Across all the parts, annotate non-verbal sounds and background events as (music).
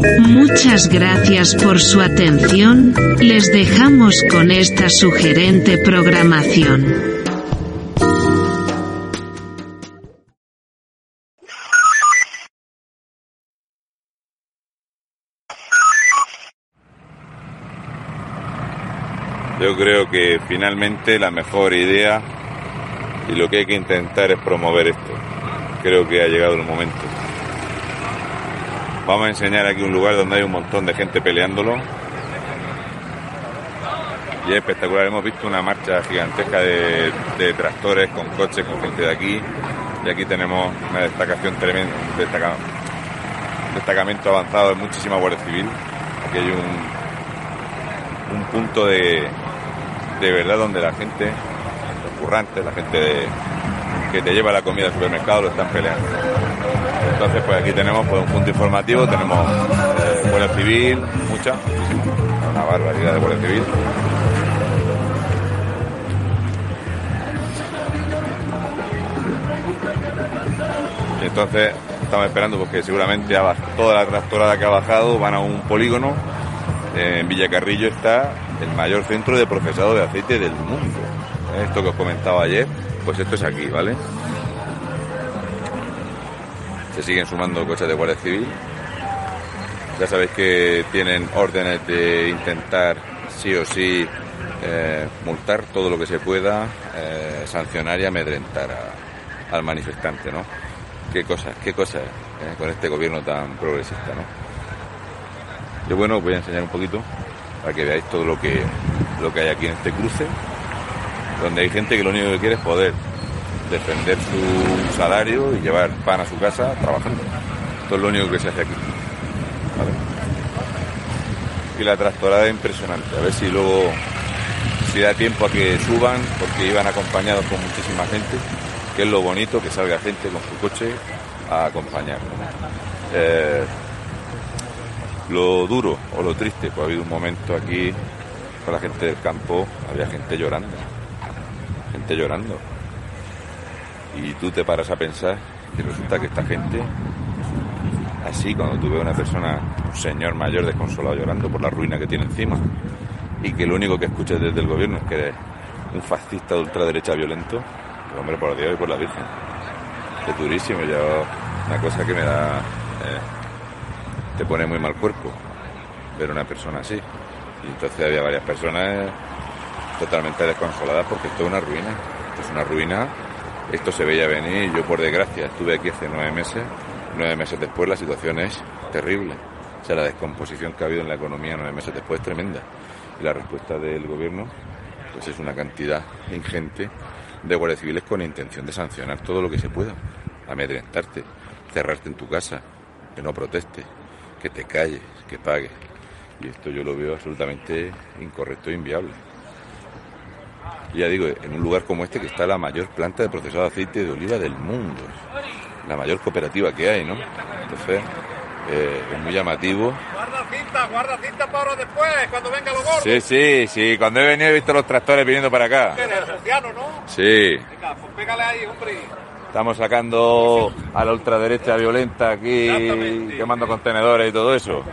Muchas gracias por su atención, les dejamos con esta sugerente programación. Yo creo que finalmente la mejor idea y lo que hay que intentar es promover esto. Creo que ha llegado el momento. Vamos a enseñar aquí un lugar donde hay un montón de gente peleándolo. Y es espectacular. Hemos visto una marcha gigantesca de, tractores con coches, con gente de aquí. Y aquí tenemos una destacación tremenda, un destacamento avanzado de muchísima Guardia Civil. Aquí hay un, un punto de, de verdad donde la gente, los currantes, la gente que te lleva la comida al supermercado lo están peleando. Entonces, pues aquí tenemos pues, un punto informativo, tenemos eh, Guardia Civil, mucha, una barbaridad de Guardia Civil. Y entonces estamos esperando porque seguramente toda la tractorada que ha bajado van a un polígono. En Villacarrillo está el mayor centro de procesado de aceite del mundo. Esto que os comentaba ayer, pues esto es aquí, ¿vale? Se siguen sumando coches de Guardia Civil. Ya sabéis que tienen órdenes de intentar sí o sí eh, multar todo lo que se pueda, eh, sancionar y amedrentar al manifestante, ¿no? Qué cosas, qué cosas eh, con este gobierno tan progresista, ¿no? Yo bueno, os voy a enseñar un poquito para que veáis todo lo que, lo que hay aquí en este cruce, donde hay gente que lo único que quiere es poder defender su salario y llevar pan a su casa trabajando. Esto es lo único que se hace aquí. Y la tractorada es impresionante. A ver si luego si da tiempo a que suban, porque iban acompañados con muchísima gente, que es lo bonito, que salga gente con su coche a acompañar. Eh, lo duro o lo triste, pues ha habido un momento aquí con la gente del campo, había gente llorando, gente llorando. Y tú te paras a pensar y resulta que esta gente, así cuando tú ves a una persona, un señor mayor desconsolado llorando por la ruina que tiene encima, y que lo único que escuchas desde el gobierno es que eres un fascista de ultraderecha violento, pues, hombre, por Dios y por la Virgen. Es durísimo, yo, una cosa que me da... Eh, te pone muy mal cuerpo ver una persona así. Y entonces había varias personas totalmente desconsoladas porque esto es una ruina. Esto es una ruina. Esto se veía venir. Yo, por desgracia, estuve aquí hace nueve meses. Nueve meses después la situación es terrible. O sea, la descomposición que ha habido en la economía nueve meses después es tremenda. Y la respuesta del gobierno pues es una cantidad ingente de guardias civiles con intención de sancionar todo lo que se pueda. Amedrentarte, cerrarte en tu casa, que no proteste, que te calles, que pagues. Y esto yo lo veo absolutamente incorrecto e inviable. Ya digo, en un lugar como este que está la mayor planta de procesado de aceite de oliva del mundo, la mayor cooperativa que hay, ¿no? Entonces, eh, es muy llamativo cinta, guarda cinta para después, cuando venga lo gordo. Sí, sí, sí. Cuando he venido he visto los tractores viniendo para acá. Sociano, ¿no? Sí. Venga, pues pégale ahí, hombre. Estamos sacando a la ultraderecha violenta aquí, quemando contenedores y todo eso.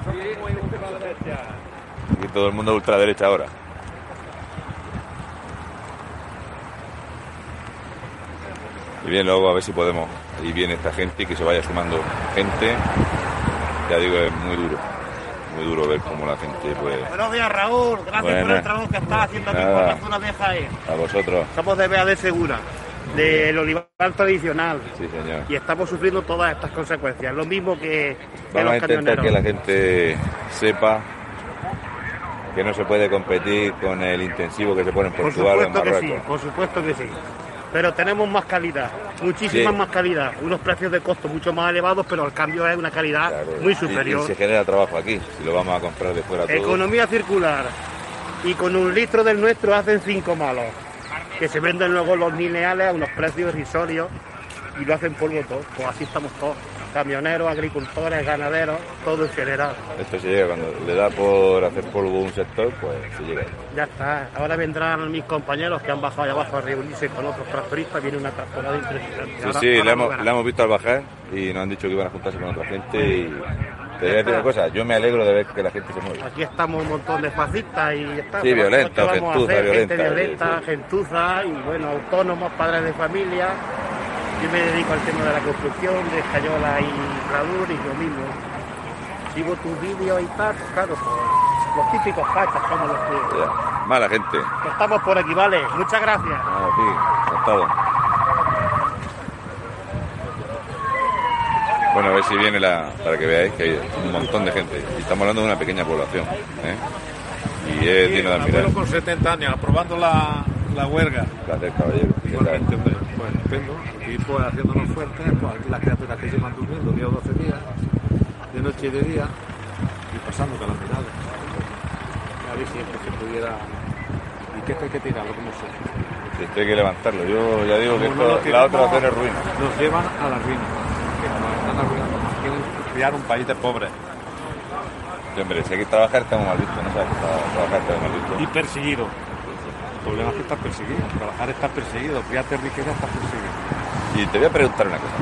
Y todo el mundo de ultraderecha ahora. Y bien, luego a ver si podemos. Ahí viene esta gente y que se vaya sumando gente. Ya digo, es muy duro. Muy duro ver cómo la gente, pues. Buenos días, Raúl. Gracias por el trabajo que estás haciendo aquí por la zona de Jaén. A vosotros. Somos de BAD Segura, del olivar tradicional. Sí, señor. Y estamos sufriendo todas estas consecuencias. Lo mismo que, Vamos a intentar que la gente sepa que no se puede competir con el intensivo que se pone en Por Portugal o en supuesto que sí, Marruecos. por supuesto que sí. Pero tenemos más calidad, muchísima Sí. más calidad. Unos precios de costo mucho más elevados, pero el cambio es una calidad Claro. muy superior. Y, se genera trabajo aquí, si lo vamos a comprar de fuera todo. Economía circular. Y con un litro del nuestro hacen cinco malos. Que se venden luego los lineales a unos precios irrisorios y lo hacen polvo todo. Pues así estamos todos. Camioneros, agricultores, ganaderos, todo en general. Esto se llega cuando le da por hacer polvo un sector, pues se llega. Ya está. Ahora vendrán mis compañeros que han bajado allá abajo a reunirse con otros tractoristas. Viene una tractorada impresionante. Sí, Ahora- sí, ahora la lo hemos, la hemos visto al bajar y nos han dicho que iban a juntarse con otra gente y te voy a decir una cosa, yo me alegro de ver que la gente se mueve. Aquí estamos un montón de fascistas y está. Sí, ¿Qué violenta, vamos a gentuza, violenta, Gente violenta, sí, gentuza y bueno, autónomos, padres de familia. Yo me dedico al tema de la construcción, de Escayola y Radur y lo mismo. Sigo tus vídeos y tal, claro, pues, los típicos fachas como los que, Ya. Mala gente. estamos por aquí, ¿vale? Muchas gracias. Ah, sí, encantado. Bueno, a ver si viene la. para que veáis que hay un montón de gente. Y estamos hablando de una pequeña población. ¿eh? Y es digno de admirar. con 70 años, aprobando la, la huelga. Gracias, caballero. Igualmente, hombre, pues estupendo. Aquí pues haciéndonos fuertes, pues aquí las criaturas que llevan durmiendo 10 o 12 días, de noche y de día, y pasando calamidades. A ver si esto se pudiera... ¿Y qué esto hay que tirarlo? ¿Cómo se? Esto hay que levantarlo. Yo ya digo que Como esto- la otra opción es ruina. Nos llevan a la ruina. Nos están arruinando. Quieren crear un país de pobres Sí, hombre, si hay que trabajar estamos mal vistos, no sabes que tra- trabajar estamos mal vistos. y perseguidos. El problema es que estás perseguido. Trabajar está perseguido, criarte riqueza está perseguido. Y te voy a preguntar una cosa.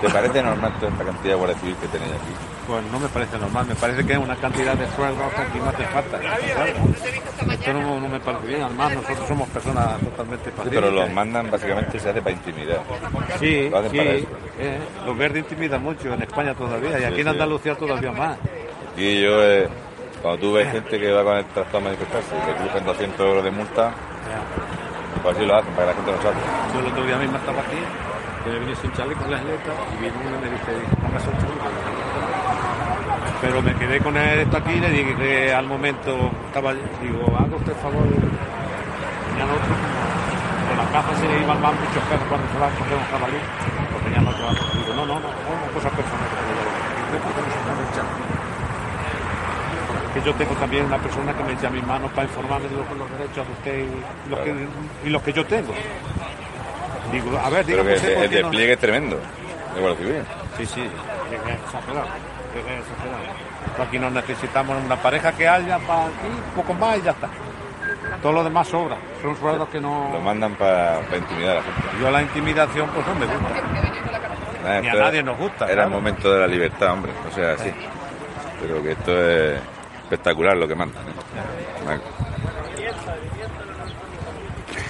¿Te parece normal toda esta cantidad de guardia civil que tenéis aquí? Pues no me parece normal, me parece que es una cantidad de sueldos que aquí no hace falta. Esto no, no me parece bien, además nosotros somos personas totalmente Sí, pacíficas. pero los mandan básicamente se hace para intimidar. Sí, lo hacen sí, para eso. eh, los verdes intimidan mucho en España todavía y aquí Sí, en sí. Andalucía todavía más. Y yo, eh, cuando tú ves gente que va con el tractor a manifestarse y te crujen 200 euros de multa, pues así lo hacen, para que la gente no salga. Yo el otro día mismo estaba aquí, que me vine sin chaleco en las letras y vino uno y me dice, póngase un. Pero me quedé con esto aquí y le dije que al momento estaba, digo, haga usted el favor. Ya nosotros, como en la caza se le iban más muchos perros cuando se coger un jabalí, porque ya nosotros, digo, no, no, no, no, cosas personales. Digo, ¿por qué no puede echar? Que yo tengo también una persona que me echa mis manos para informarme de los, los derechos de usted y los, que, y los que yo tengo. Digo, a ver, Pero dígame que usted el, no- despliegue es tremendo de guardia civil. Sí, sí, es exagerado, es exagerado. Pero Aquí no necesitamos una pareja que haya para aquí, poco más y ya está. Todo lo demás sobra, son sueldos que no... Lo mandan para intimidar a la gente. Yo la intimidación pues no me gusta. Ni a nadie nos gusta, Era claro. el momento de la libertad, hombre. O sea, sí. Pero que esto es espectacular lo que mandan. ¿eh?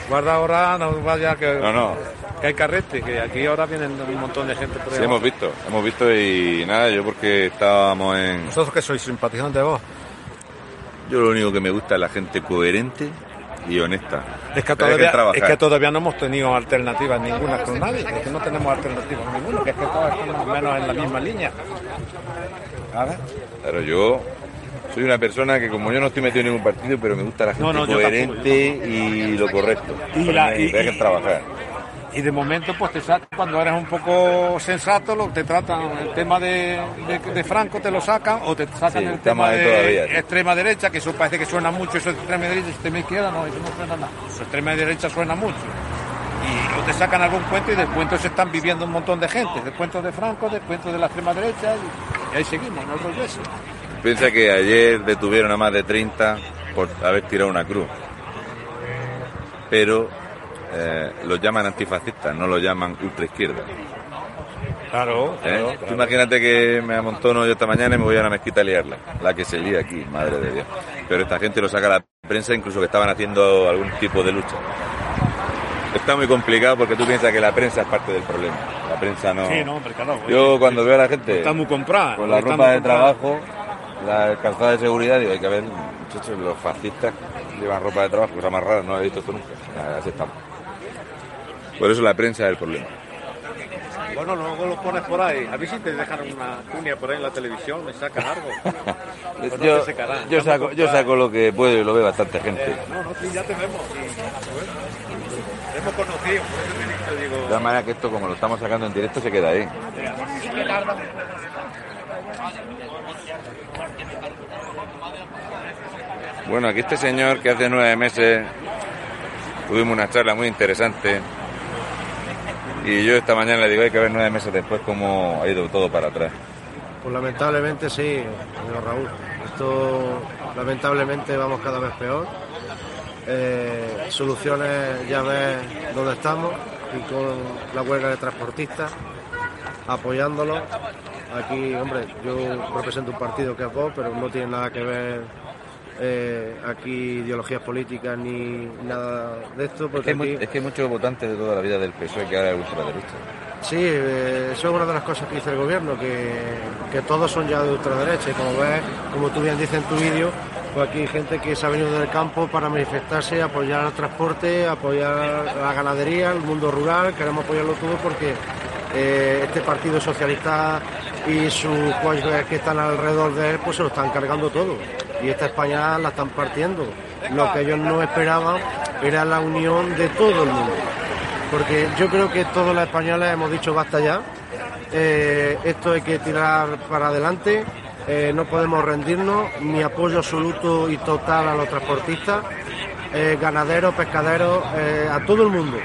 Guarda ahora, no vaya que, No, no. que hay carrete, que aquí ahora vienen un montón de gente por ahí. Sí, hemos visto. Hemos visto y nada, yo porque estábamos en... Vosotros que sois simpatizantes vos. Yo lo único que me gusta es la gente coherente y honesta. Es que, todavía, trabajar. es que todavía no hemos tenido alternativas ninguna con nadie, es que no tenemos alternativas ninguna, que es que todos estamos menos en la misma línea. Pero yo soy una persona que como yo no estoy metido en ningún partido, pero me gusta la gente No, no, coherente y lo correcto. Y la- me y- trabajar. Y de momento, pues te sacan, cuando eres un poco sensato, lo te tratan, el tema de, de- de Franco te lo sacan, o te sacan Sí, el tema de todavía, sí. extrema derecha, que eso parece que suena mucho, eso de extrema derecha, extrema izquierda, no, eso no suena nada. Eso extrema derecha suena mucho. Y o te sacan algún cuento y del cuento se están viviendo un montón de gente, del cuento de Franco, del cuento de la extrema derecha, y, ahí seguimos, rollo ese. Piensa que ayer detuvieron a más de 30 por haber tirado una cruz. Pero eh, los llaman antifascistas, no los llaman ultraizquierda. Claro, ¿eh? claro, imagínate que me amontono yo esta mañana y me voy a la mezquita a liarla. La que se lía aquí, madre de Dios. Pero esta gente lo saca a la prensa, incluso que estaban haciendo algún tipo de lucha. Está muy complicado porque tú piensas que la prensa es parte del problema. La prensa no. Sí, no, hombre, claro. Yo cuando veo a la gente Está muy comprada. con la ropa de trabajo, la calzada de seguridad, digo, hay que ver, muchachos, los fascistas llevan ropa de trabajo, cosa más rara, no he visto esto nunca. Así estamos. Por eso la prensa es el problema. Bueno, luego lo pones por ahí. A mí si te dejan una cuña por ahí en la televisión, me sacan algo. (laughs) Pues no yo, te yo saco, yo saco lo que puedo y lo ve bastante gente. Eh, no, no, sí, ya tenemos. Sí. Hemos conocido, por eso te digo. De todas maneras que esto, como lo estamos sacando en directo, se queda ahí. Bueno, aquí este señor que hace nueve meses tuvimos una charla muy interesante y yo esta mañana le digo hay que ver nueve meses después cómo ha ido todo para atrás. Pues lamentablemente sí, señor Raúl. Esto lamentablemente vamos cada vez peor. Eh, soluciones ya ves dónde estamos y con la huelga de transportistas apoyándolo. Aquí, hombre, yo represento un partido que es Vox, pero no tiene nada que ver eh, aquí ideologías políticas ni nada de esto. Es Porque que, aquí- es que hay muchos votantes de toda la vida del PSOE que ahora es ultraderecha. Sí, eh, eso es una de las cosas que dice el gobierno, que, que todos son ya de ultraderecha. Y como ves, como tú bien dices en tu vídeo, pues aquí hay gente que se ha venido del campo para manifestarse, apoyar el transporte, apoyar la ganadería, el mundo rural. Queremos apoyarlo todo porque eh, este Partido Socialista y sus coaches que están alrededor de él, pues se lo están cargando todo. Y esta España la están partiendo. Lo que ellos no esperaban era la unión de todo el mundo. Porque yo creo que todos los españoles hemos dicho basta ya, Eh, esto hay que tirar para adelante, Eh, no podemos rendirnos, mi apoyo absoluto y total a los transportistas, eh, ganaderos, pescaderos, a todo el mundo,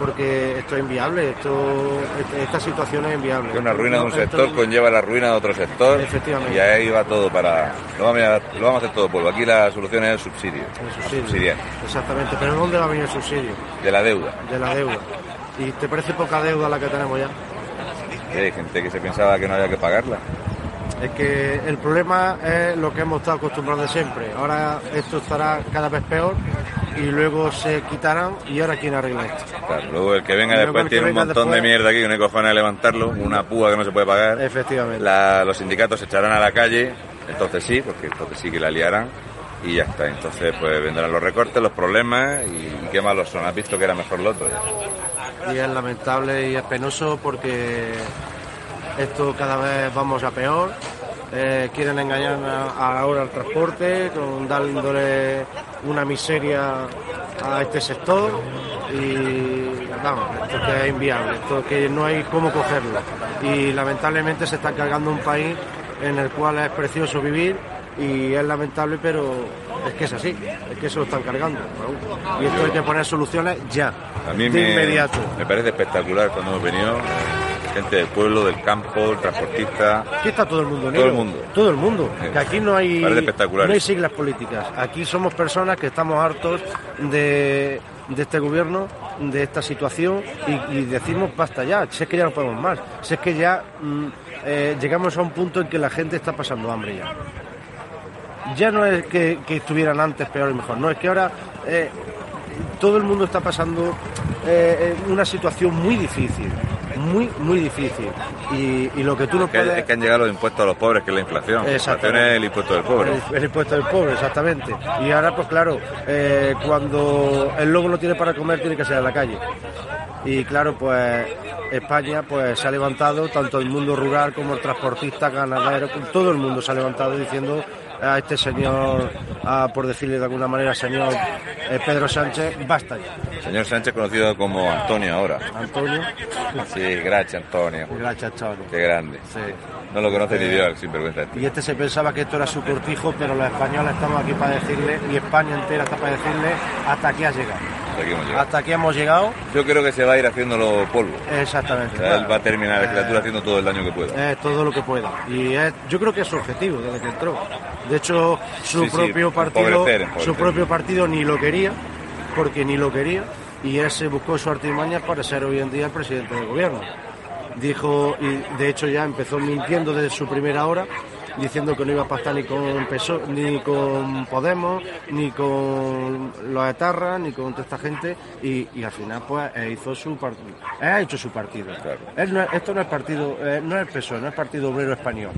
porque esto es inviable, esto, este- esta situación es inviable. Una ruina de un sector conlleva la ruina de otro sector. Efectivamente. Y ahí va todo para. Lo vamos a, lo vamos a hacer todo polvo. Aquí la solución es el subsidio. el subsidio. Subsidiar. Exactamente, pero ¿dónde va a venir el subsidio? De la deuda. De la deuda. ¿Y te parece poca deuda la que tenemos ya? Hay gente que se pensaba que no había que pagarla. Es que el problema es lo que hemos estado acostumbrados de siempre. Ahora esto estará cada vez peor y luego se quitarán y ahora quién arregla esto. Claro, luego el que venga Y luego después tiene un montón de mierda aquí que no hay cojones de levantarlo, una púa que no se puede pagar. Efectivamente. La- los sindicatos se echarán a la calle, entonces sí, porque entonces sí que la liarán y ya está. Entonces pues vendrán los recortes, los problemas y, qué malos son. Has visto que era mejor lo otro ya. Y es lamentable y es penoso porque esto cada vez vamos a peor. Eh, quieren engañar a- ahora al transporte, con dándole una miseria a este sector y vamos, esto que es inviable, esto que no hay cómo cogerlo. Y lamentablemente se está cargando un país en el cual es precioso vivir y es lamentable, pero es que es así, es que se lo están cargando. Raúl. Y esto hay que poner soluciones ya, A mí de me, inmediato. me parece espectacular cuando hemos venido, gente del pueblo, del campo, el transportista. Aquí está todo el mundo Todo unido. el mundo. Todo el mundo. Sí. Que aquí no hay, no hay siglas políticas. Aquí somos personas que estamos hartos de, de este gobierno, de esta situación y, y decimos basta ya. Si es que ya no podemos más. Si es que ya mm, eh, llegamos a un punto en que la gente está pasando hambre ya. Ya no es que, que estuvieran antes peor y mejor. No, es que ahora eh, todo el mundo está pasando eh, una situación muy difícil. Muy, muy difícil. Y, y lo que tú no puedes... es que han llegado los impuestos a los pobres, que es la inflación. La inflación es el impuesto del pobre. El, el impuesto del pobre, exactamente. Y ahora, pues claro, eh, cuando el lobo no tiene para comer, tiene que salir a la calle. Y claro, pues España pues se ha levantado, tanto el mundo rural como el transportista, ganadero, todo el mundo se ha levantado diciendo a este señor, a, por decirle de alguna manera, señor eh, Pedro Sánchez, basta ya. Señor Sánchez, conocido como Antonio ahora. Antonio, Sí, gracias, Antonio. gracias, Antonio. Qué grande. Sí. No lo conoce ni Dios, sinvergüenza. Y este se pensaba que esto era su cortijo, pero los españoles estamos aquí para decirle, y España entera está para decirle, hasta aquí has llegado. Hasta aquí hemos llegado. Hasta aquí hemos llegado. Yo creo que se va a ir haciéndolo polvo. Exactamente. O sea, él Claro. va a terminar la legislatura Eh, haciendo todo el daño que pueda. Eh, todo lo que pueda. Y es- yo creo que es su objetivo desde que entró. De hecho, su Sí, sí, propio partido, empobrecer, empobrecer. su propio partido ni lo quería, porque ni lo quería, y él se buscó su artimaña para ser hoy en día el presidente del gobierno. Dijo, y de hecho ya empezó mintiendo desde su primera hora, diciendo que no iba a pactar ni con PSOE, ni con Podemos, ni con los etarras, ni con toda esta gente, y, y al final pues eh, hizo su partido. ha hecho su partido. Claro. Él no es- esto no es partido, eh, no es PSOE, no es Partido Obrero Español.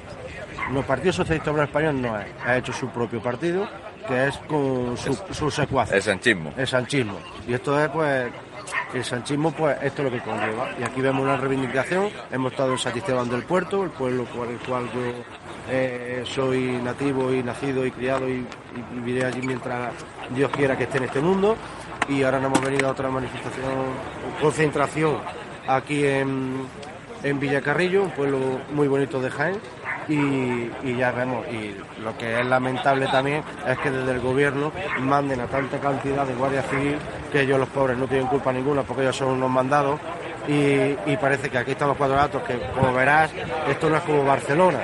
No, el Partido Socialista Obrero Español no es. Ha hecho su propio partido, que es con su, su secuaces. El sanchismo. El sanchismo. Y esto es, pues, el sanchismo, pues, esto es lo que conlleva. Y aquí vemos una reivindicación. Hemos estado en Satisteban del Puerto, el pueblo por el cual yo eh, soy nativo y nacido y criado y, viviré allí mientras Dios quiera que esté en este mundo. Y ahora nos hemos venido a otra manifestación, concentración aquí en, en Villacarrillo, un pueblo muy bonito de Jaén. Y, ya vemos, y lo que es lamentable también es que desde el gobierno manden a tanta cantidad de guardia civil que ellos los pobres no tienen culpa ninguna porque ellos son unos mandados y, parece que aquí estamos cuatro gatos que como verás esto no es como Barcelona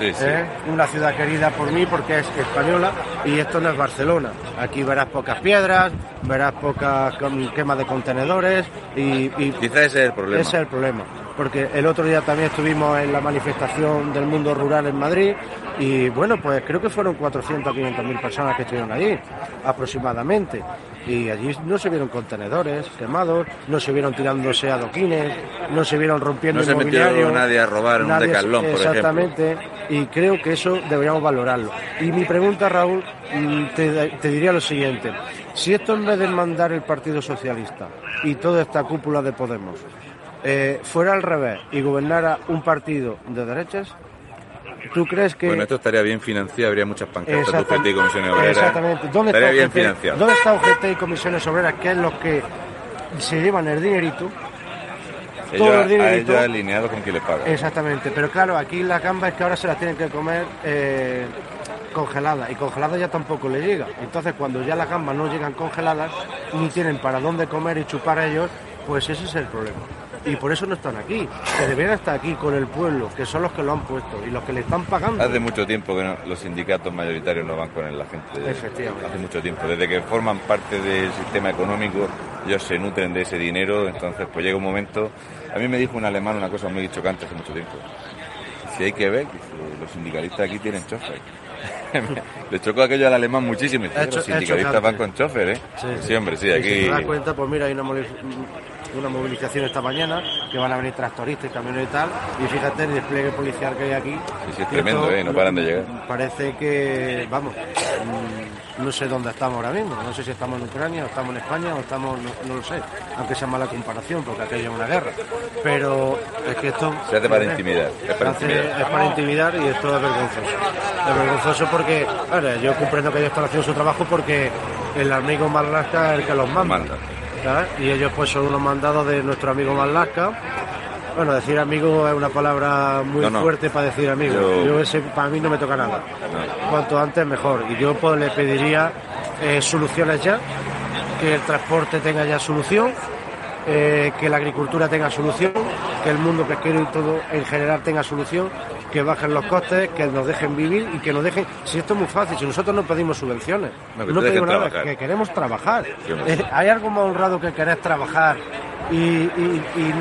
Sí, sí. ¿eh? una ciudad querida por mí porque es española y esto no es Barcelona. Aquí verás pocas piedras, verás pocas quemas de contenedores y, y Quizás ese es el problema. ese es el problema. Porque el otro día también estuvimos en la manifestación del mundo rural en Madrid y bueno, pues creo que fueron 400 o 500 mil personas que estuvieron allí aproximadamente. Y allí no se vieron contenedores quemados, no se vieron tirándose adoquines, no se vieron rompiendo No se metió nadie a robar en un Decathlon, por ejemplo. Exactamente, y creo que eso deberíamos valorarlo. Y mi pregunta, Raúl, mm, te, te diría lo siguiente. Si esto en vez de mandar el Partido Socialista y toda esta cúpula de Podemos eh, fuera al revés y gobernara un partido de derechas, ¿tú crees que... Bueno, esto estaría bien financiado, habría muchas pancartas de UGT y comisiones obreras. Exactamente. ¿Dónde estaría bien financiado. ¿Dónde está UGT y comisiones obreras, que es los que se llevan el dinerito? Ellos, todo el a dinerito. ellos alineados con quien les paga. Exactamente, pero claro, aquí la gamba es que ahora se las tienen que comer eh, congeladas y congeladas ya tampoco le llega. Entonces, cuando ya las gambas no llegan congeladas, ni tienen para dónde comer y chupar a ellos, pues ese es el problema. Y por eso no están aquí, que deberían estar aquí con el pueblo, que son los que lo han puesto y los que le están pagando. Hace mucho tiempo que no- los sindicatos mayoritarios no van con la gente. Efectivamente. Hace mucho tiempo. Desde que forman parte del sistema económico, ellos se nutren de ese dinero. Entonces, pues llega un momento. A mí me dijo un alemán una cosa muy chocante hace mucho tiempo. Si hay que ver, los sindicalistas aquí tienen chofer. (laughs) Le chocó aquello al alemán muchísimo. y los sindicalistas van con chofer, ¿eh? Sí, hombre, sí, Y aquí. Si te das cuenta, pues mira, hay una, una movilización esta mañana que van a venir tractoristas y camiones y tal. Y fíjate el despliegue policial que hay aquí. Sí, sí, es tremendo, esto, ¿eh? No paran de llegar. Parece que, vamos, mm, no sé dónde estamos ahora mismo. No sé si estamos en Ucrania, o estamos en España, o estamos, no, no lo sé. Aunque sea mala comparación, porque aquello es una guerra. Pero es que esto. Se hace para intimidar, es para intimidar. es para intimidar y esto es vergonzoso. Es vergonzoso porque, ahora, yo comprendo que ellos están haciendo su trabajo porque el amigo Marlaska es el que los manda. Manda. ¿Sabes? Y ellos pues son unos mandados de nuestro amigo Marlaska. Bueno, decir amigo es una palabra muy No, no. fuerte para decir amigo. Yo- Yo ese, para mí no me toca nada. Cuanto antes mejor. Y yo pues le pediría eh, soluciones ya, que el transporte tenga ya solución, eh, que la agricultura tenga solución, que el mundo pesquero y todo en general tenga solución, que bajen los costes, que nos dejen vivir y que nos dejen. Si esto es muy fácil, si nosotros no pedimos subvenciones, No, que pedimos nada, trabajar. que queremos trabajar. Sí. Eh, hay algo más honrado que querer trabajar y, y- y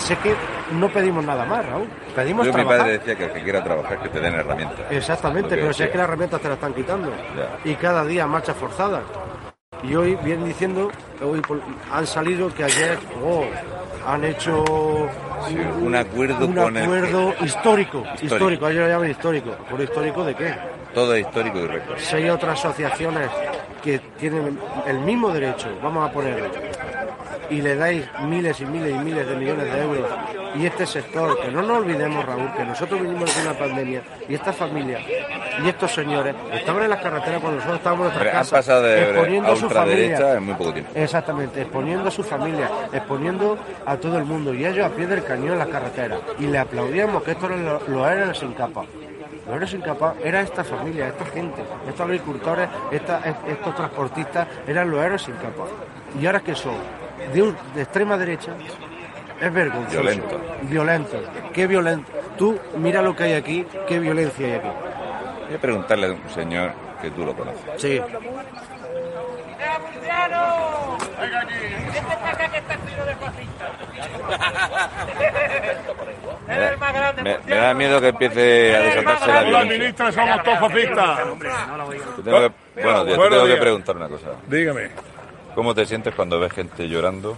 sé que no pedimos nada más, Raúl. Pedimos Yo, mi trabajar. padre decía que el que quiera trabajar, que te den herramientas. Exactamente, pero si es que las herramientas te las están quitando. Ya. Y cada día marchas forzadas. Y hoy vienen diciendo, hoy han salido que ayer oh, han hecho Sí, un acuerdo un con el- acuerdo histórico, Histórico. histórico, ellos lo llaman histórico. ¿Por histórico de qué? Todo es histórico y récord. Si hay otras asociaciones que tienen el mismo derecho, vamos a ponerlo, y le dais miles y miles y miles de millones de euros, y este sector, que no nos olvidemos, Raúl, que nosotros venimos de una pandemia, y esta familia, y estos señores, estaban en las carreteras cuando nosotros estábamos en nuestras casas, pasado de exponiendo a ultraderecha familia. en muy poco tiempo. Exactamente, exponiendo a su familia, exponiendo a todo el mundo y ellos a pie del cañón en las carreteras. Y le aplaudíamos que estos eran los, los héroes sin capa. Los héroes sin capa era esta familia, esta gente, estos agricultores, esta- estos transportistas eran los héroes sin capa. y ahora que son de, un- de extrema derecha, es vergonzoso. Violento. Violento. Qué violento. Tú mira lo que hay aquí, qué violencia hay aquí. Voy a preguntarle a un señor que tú lo conoces. Sí. Me da, me- me da miedo que empiece a desatarse la Hola, violencia. ministra, somos todos fascistas. Te tengo que- bueno, tío, te Buenos tengo que días. preguntar una cosa. Dígame. ¿Cómo te sientes cuando ves gente llorando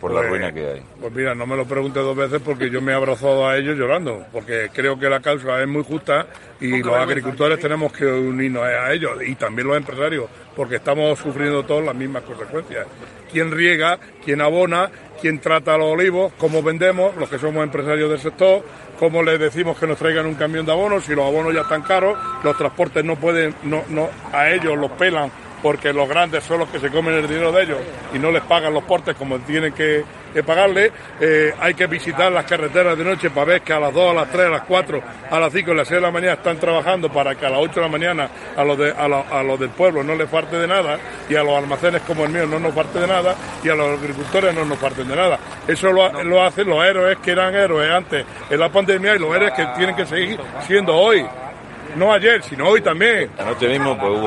por la Pues- ruina que hay? Pues mira, no me lo preguntes dos veces porque yo me he abrazado a ellos llorando, porque creo que la causa es muy justa y los agricultores tenemos que unirnos a ellos y también los empresarios, porque estamos sufriendo todos las mismas consecuencias. ¿Quién riega? ¿Quién abona? ¿Quién trata los olivos? ¿Cómo vendemos? Los que somos empresarios del sector, ¿cómo les decimos que nos traigan un camión de abonos? Si los abonos ya están caros, los transportes no pueden, no, no, a ellos los pelan porque los grandes son los que se comen el dinero de ellos y no les pagan los portes como tienen que, que pagarle. Eh, hay que visitar las carreteras de noche para ver que a las 2, a las 3, a las 4, a las 5, a las 6 de la mañana están trabajando para que a las 8 de la mañana a los, de- a, la- a los del pueblo no les falte de nada y a los almacenes como el mío no nos falte de nada y a los agricultores no nos falten de nada. Eso lo, lo hacen los héroes que eran héroes antes en la pandemia y los héroes que tienen que seguir siendo hoy. No ayer, sino hoy también. Anoche mismo pues, hubo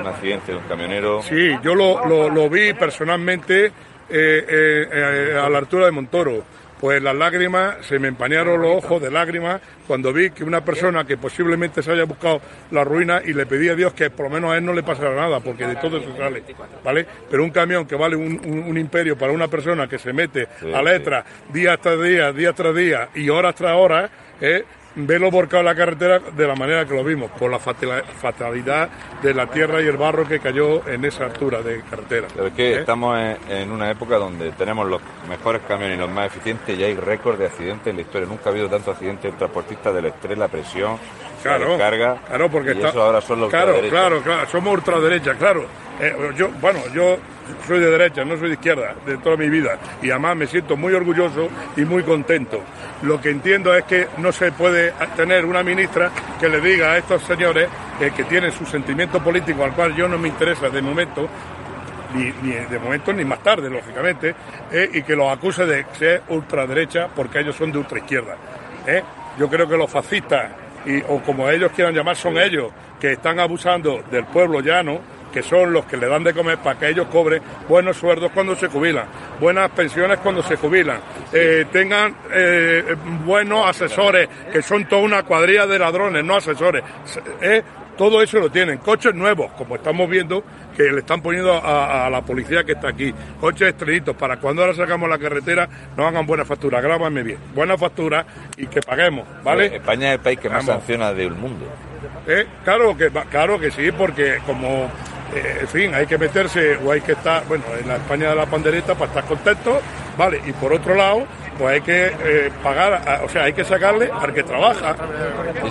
un accidente de un camionero. Sí, yo lo, lo- lo vi personalmente eh, eh, eh, a la altura de Montoro. Pues las lágrimas, se me empañaron los ojos de lágrimas cuando vi que una persona que posiblemente se haya buscado la ruina y le pedí a Dios que por lo menos a él no le pasara nada, porque de todo eso sale, ¿vale? Pero un camión que vale un, un- un imperio para una persona que se mete Sí, a letra día tras día, día tras día y horas tras horas, ¿eh? Verlo volcado en la carretera de la manera que lo vimos, por la fatalidad de la tierra y el barro que cayó en esa altura de carretera. Pero es que ¿Eh? estamos en, en una época donde tenemos los mejores camiones y los más eficientes y hay récord de accidentes en la historia. Nunca ha habido tantos accidentes de transportistas del estrés, la presión, Claro, descarga. claro, porque y está- eso ahora son los claro, claro, claro, somos ultraderecha, claro. Eh, yo, bueno, yo soy de derecha, no soy de izquierda, de toda mi vida, y además me siento muy orgulloso y muy contento. Lo que entiendo es que no se puede tener una ministra que le diga a estos señores eh, que tienen su sentimiento político, al cual yo no me interesa de momento, ni, ni de momento ni más tarde, lógicamente, eh, y que los acuse de ser ultraderecha porque ellos son de ultraizquierda. ¿eh? Yo creo que los fascistas, y, o como ellos quieran llamar, son ellos que están abusando del pueblo llano, que son los que le dan de comer para que ellos cobren buenos sueldos cuando se jubilan, buenas pensiones cuando se jubilan, eh, tengan eh, buenos asesores, que son toda una cuadrilla de ladrones, no asesores. eh, todo eso lo tienen. Coches nuevos, como estamos viendo, que le están poniendo a, a la policía que está aquí. Coches estrellitos, para cuando ahora sacamos la carretera, nos hagan buena factura. Grábame bien. Buena factura y que paguemos, ¿vale? España es el país que más sanciona del mundo. Eh, claro, que, claro que sí, porque como, eh, en fin, hay que meterse o hay que estar, bueno, en la España de la pandereta para estar contento, ¿vale? Y por otro lado, pues hay que eh, pagar, a- o sea, hay que sacarle al que trabaja.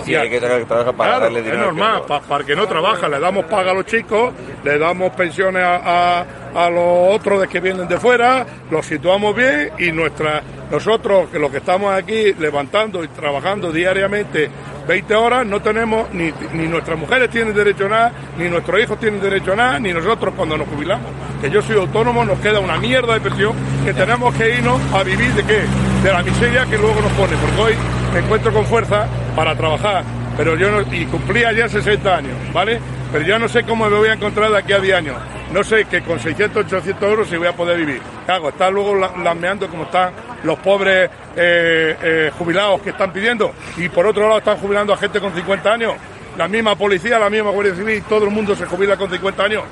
Sí, hay que sacar que trabaja para Claro, darle es dinero. que normal, no. pa- para el que no trabaja, le damos paga a los chicos, le damos pensiones a, a- los otros de que vienen de fuera, los situamos bien y nuestra, nosotros que los que estamos aquí levantando y trabajando diariamente 20 horas, no tenemos, ni, ni nuestras mujeres tienen derecho a nada, ni nuestros hijos tienen derecho a nada, ni nosotros cuando nos jubilamos. Que yo soy autónomo, nos queda una mierda de pensión que tenemos que irnos a vivir de qué? De la miseria que luego nos pone, porque hoy me encuentro con fuerza para trabajar pero yo no, y cumplí ayer 60 años, ¿vale? Pero yo no sé cómo me voy a encontrar de aquí a 10 años. No sé que con 600, 800 euros si voy a poder vivir. ¿Qué hago? Está luego la- lameando como están los pobres eh, eh, jubilados que están pidiendo. Y por otro lado están jubilando a gente con 50 años. La misma policía, la misma Guardia Civil, todo el mundo se jubila con 50 años.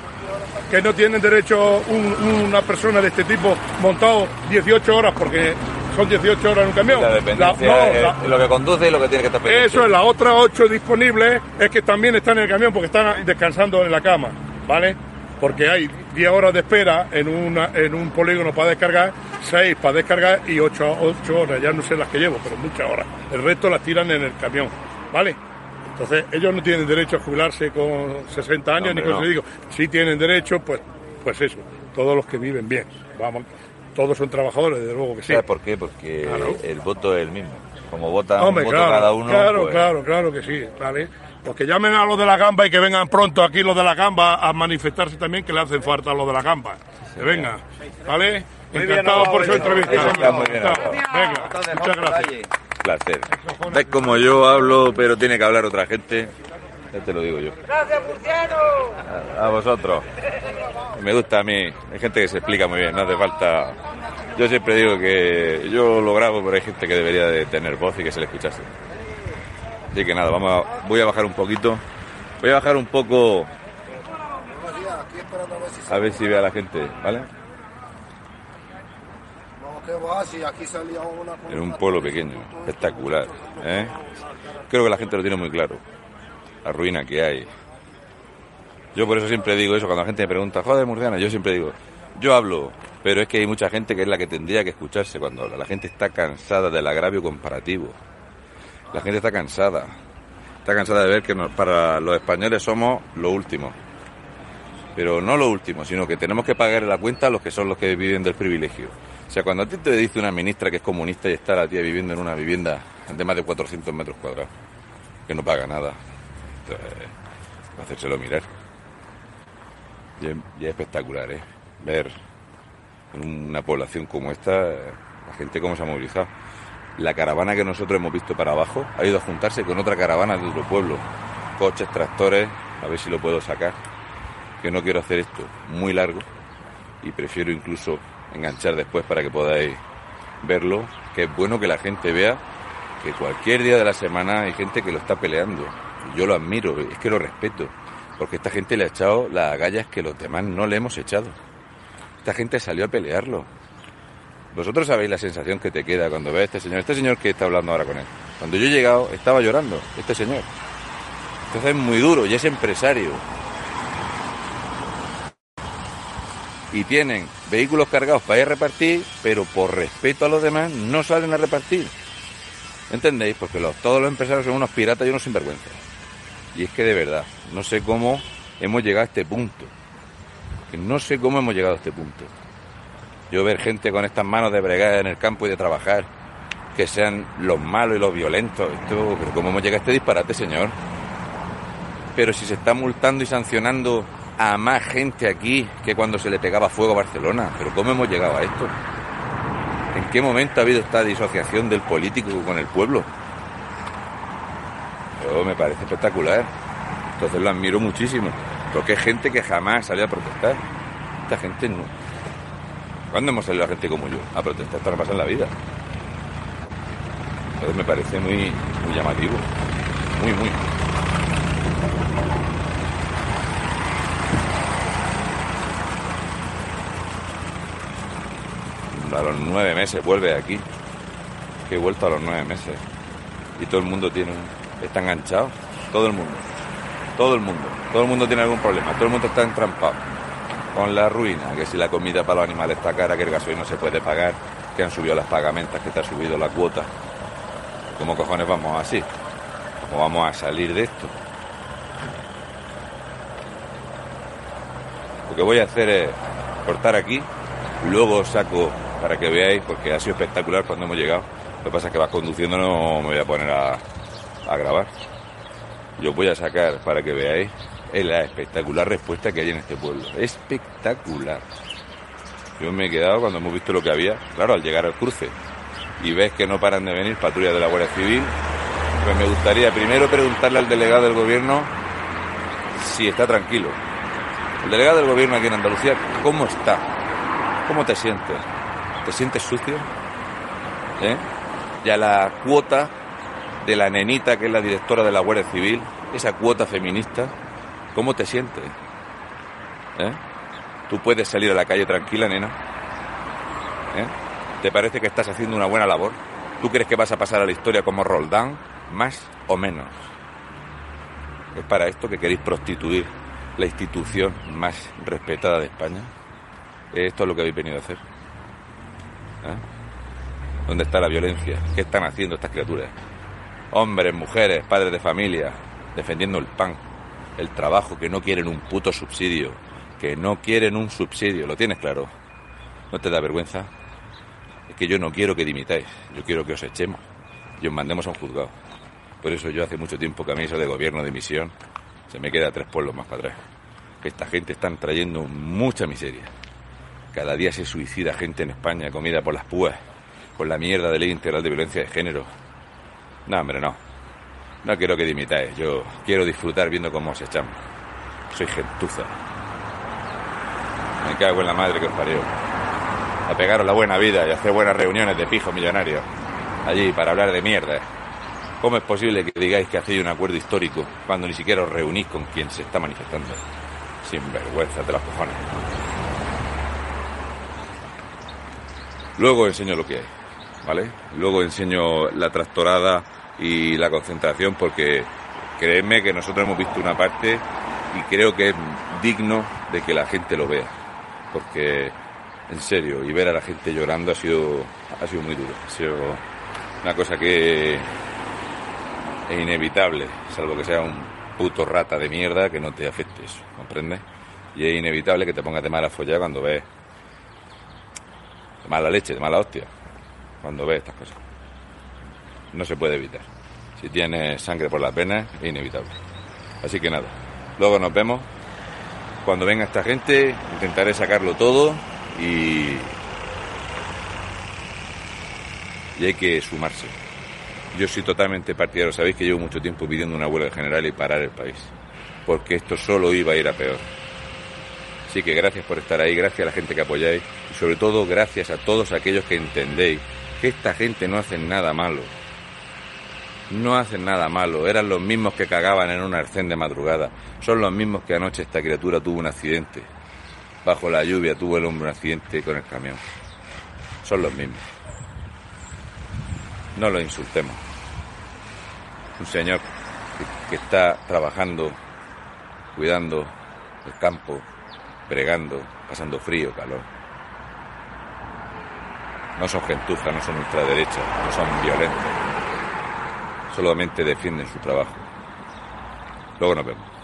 Que no tienen derecho un- una persona de este tipo montado 18 horas porque son 18 horas en un camión. La dependencia La- no, es la- lo que conduce y lo que tiene que estar pendiente. eso es, las otras ocho disponibles es que también están en el camión porque están descansando en la cama, ¿vale? Porque hay 10 horas de espera en, una, en un polígono para descargar, 6 para descargar y 8, horas, ya no sé las que llevo, pero muchas horas. El resto las tiran en el camión, ¿vale? Entonces, ellos no tienen derecho a jubilarse con 60 años, ni con no. digo. Sí tienen derecho, pues, pues eso, todos los que viven bien, vamos, todos son trabajadores, desde luego que sí. ¿Sabes por qué? Porque Claro. el voto es el mismo. Como vota Hombre, un voto claro, cada uno, claro, pues, claro, claro que sí, ¿vale? Pues que llamen a los de la gamba y que vengan pronto aquí los de la gamba a manifestarse también que le hacen falta a los de la gamba. Que vengan, ¿vale? Encantado por su entrevista. Está muy bien Venga, muchas gracias. Placer. Ves como yo hablo, pero tiene que hablar otra gente. Ya te lo digo yo. Gracias, Murciano. A vosotros. Me gusta a mí. Hay gente que se explica muy bien, no hace falta. Yo siempre digo que yo lo grabo, pero hay gente que debería de tener voz y que se le escuchase. Así que nada, vamos a- voy a bajar un poquito. Voy a bajar un poco a ver si ve a la gente, ¿vale? En un pueblo pequeño, espectacular. ¿eh? Creo que la gente lo tiene muy claro. La ruina que hay. Yo por eso siempre digo eso, cuando la gente me pregunta, joder, Murciana, yo siempre digo, yo hablo, pero es que hay mucha gente que es la que tendría que escucharse cuando habla. La gente está cansada del agravio comparativo. La gente está cansada. Está cansada de ver que para los españoles somos lo último. Pero no lo último, sino que tenemos que pagar la cuenta a los que son los que viven del privilegio. O sea, cuando a ti te dice una ministra que es comunista y está la tía viviendo en una vivienda de más de 400 metros cuadrados, que no paga nada, entonces, hacérselo mirar. Y es, espectacular, ¿eh? Ver en una población como esta, la gente cómo se ha movilizado. La caravana que nosotros hemos visto para abajo ha ido a juntarse con otra caravana de otro pueblo. Coches, tractores, a ver si lo puedo sacar. Que no quiero hacer esto muy largo y prefiero incluso enganchar después para que podáis verlo. Que es bueno que la gente vea que cualquier día de la semana hay gente que lo está peleando. Yo lo admiro, es que lo respeto. Porque esta gente le ha echado las agallas que los demás no le hemos echado. Esta gente salió a pelearlo. Vosotros sabéis la sensación que te queda cuando ves a este señor, este señor que está hablando ahora con él. Cuando yo he llegado, estaba llorando, este señor. Entonces es muy duro y es empresario. Y tienen vehículos cargados para ir a repartir, pero por respeto a los demás no salen a repartir. ¿Entendéis? Porque todos los empresarios son unos piratas y unos sinvergüenzas. Y es que de verdad, no sé cómo hemos llegado a este punto. No sé cómo hemos llegado a este punto. Yo ver gente con estas manos de bregar en el campo y de trabajar, que sean los malos y los violentos. Esto, pero ¿cómo hemos llegado a este disparate, señor? Pero si se está multando y sancionando a más gente aquí que cuando se le pegaba fuego a Barcelona. Pero ¿cómo hemos llegado a esto? ¿En qué momento ha habido esta disociación del político con el pueblo? Me parece espectacular. Entonces lo admiro muchísimo. Porque es gente que jamás salió a protestar. Esta gente no. ¿Cuándo hemos salido a gente como yo a protestar? Esto no en la vida. Entonces me parece muy, muy llamativo. Muy, muy. A los nueve meses vuelve aquí. Que he vuelto a los nueve meses. Y todo el mundo tiene está enganchado. Todo el mundo. Todo el mundo. Todo el mundo tiene algún problema. Todo el mundo está entrampado. Con la ruina, que si la comida para los animales está cara, que el gasoil no se puede pagar, que han subido las pagamentas, que te ha subido la cuota. ¿Cómo cojones vamos así? ¿Cómo vamos a salir de esto? Lo que voy a hacer es cortar aquí, luego saco para que veáis, porque ha sido espectacular cuando hemos llegado. Lo que pasa es que vas conduciendo, no me voy a poner a grabar. Yo voy a sacar para que veáis la espectacular respuesta que hay en este pueblo. Espectacular. Yo me he quedado cuando hemos visto lo que había, claro, al llegar al cruce y ves que no paran de venir patrullas de la Guardia Civil, pues me gustaría primero preguntarle al delegado del gobierno si está tranquilo. El delegado del gobierno aquí en Andalucía, ¿cómo está? ¿Cómo te sientes? ¿Te sientes sucio? ¿Eh? Y a la cuota de la nenita que es la directora de la Guardia Civil, esa cuota feminista, ¿cómo te sientes? ¿Eh? ¿Tú puedes salir a la calle tranquila, nena? ¿Eh? ¿Te parece que estás haciendo una buena labor? ¿Tú crees que vas a pasar a la historia como Roldán? Más o menos. ¿Es para esto que queréis prostituir la institución más respetada de España? ¿Esto es lo que habéis venido a hacer? ¿Eh? ¿Dónde está la violencia? ¿Qué están haciendo estas criaturas? Hombres, mujeres, padres de familia, defendiendo el pan, el trabajo, que no quieren un puto subsidio, que no quieren un subsidio, ¿lo tienes claro? ¿No te da vergüenza? Es que yo no quiero que dimitáis, yo quiero que os echemos y os mandemos a un juzgado. Por eso yo hace mucho tiempo que a mí eso de gobierno de misión se me queda tres pueblos más para atrás. Esta gente están trayendo mucha miseria. Cada día se suicida gente en España, comida por las púas, con la mierda de ley integral de violencia de género. No, hombre, no. No quiero que dimitáis. Yo quiero disfrutar viendo cómo os echamos. Soy gentuza. Me cago en la madre que os parió. A pegaros la buena vida y hacer buenas reuniones de pijos millonarios. Allí para hablar de mierda. ¿Cómo es posible que digáis que hacéis un acuerdo histórico cuando ni siquiera os reunís con quien se está manifestando? Sin vergüenza de las cojones. Luego enseño lo que hay, Luego enseño la tractorada y la concentración porque créeme que nosotros hemos visto una parte y creo que es digno de que la gente lo vea. Porque, en serio, y ver a la gente llorando ha sido, ha sido muy duro. Ha sido una cosa que es inevitable, salvo que sea un puto rata de mierda que no te afecte eso, ¿comprendes? Y es inevitable que te pongas de mala folla cuando ves de mala leche, de mala hostia, cuando ves estas cosas. No se puede evitar. Si tienes sangre por las venas, es inevitable. Así que nada, luego nos vemos. Cuando venga esta gente, intentaré sacarlo todo y. Y hay que sumarse. Yo soy totalmente partidario, sabéis que llevo mucho tiempo pidiendo una huelga general y parar el país, porque esto solo iba a ir a peor. Así que gracias por estar ahí, gracias a la gente que apoyáis y sobre todo gracias a todos aquellos que entendéis que esta gente no hace nada malo. No hacen nada malo, eran los mismos que cagaban en un arcén de madrugada, son los mismos que anoche esta criatura tuvo un accidente. Bajo la lluvia tuvo el hombre un accidente con el camión. Son los mismos. No los insultemos. Un señor que, que está trabajando, cuidando el campo, bregando, pasando frío, calor. No son gentuzas, no son ultraderechas, no son violentos. Solamente defienden su trabajo. Luego nos vemos.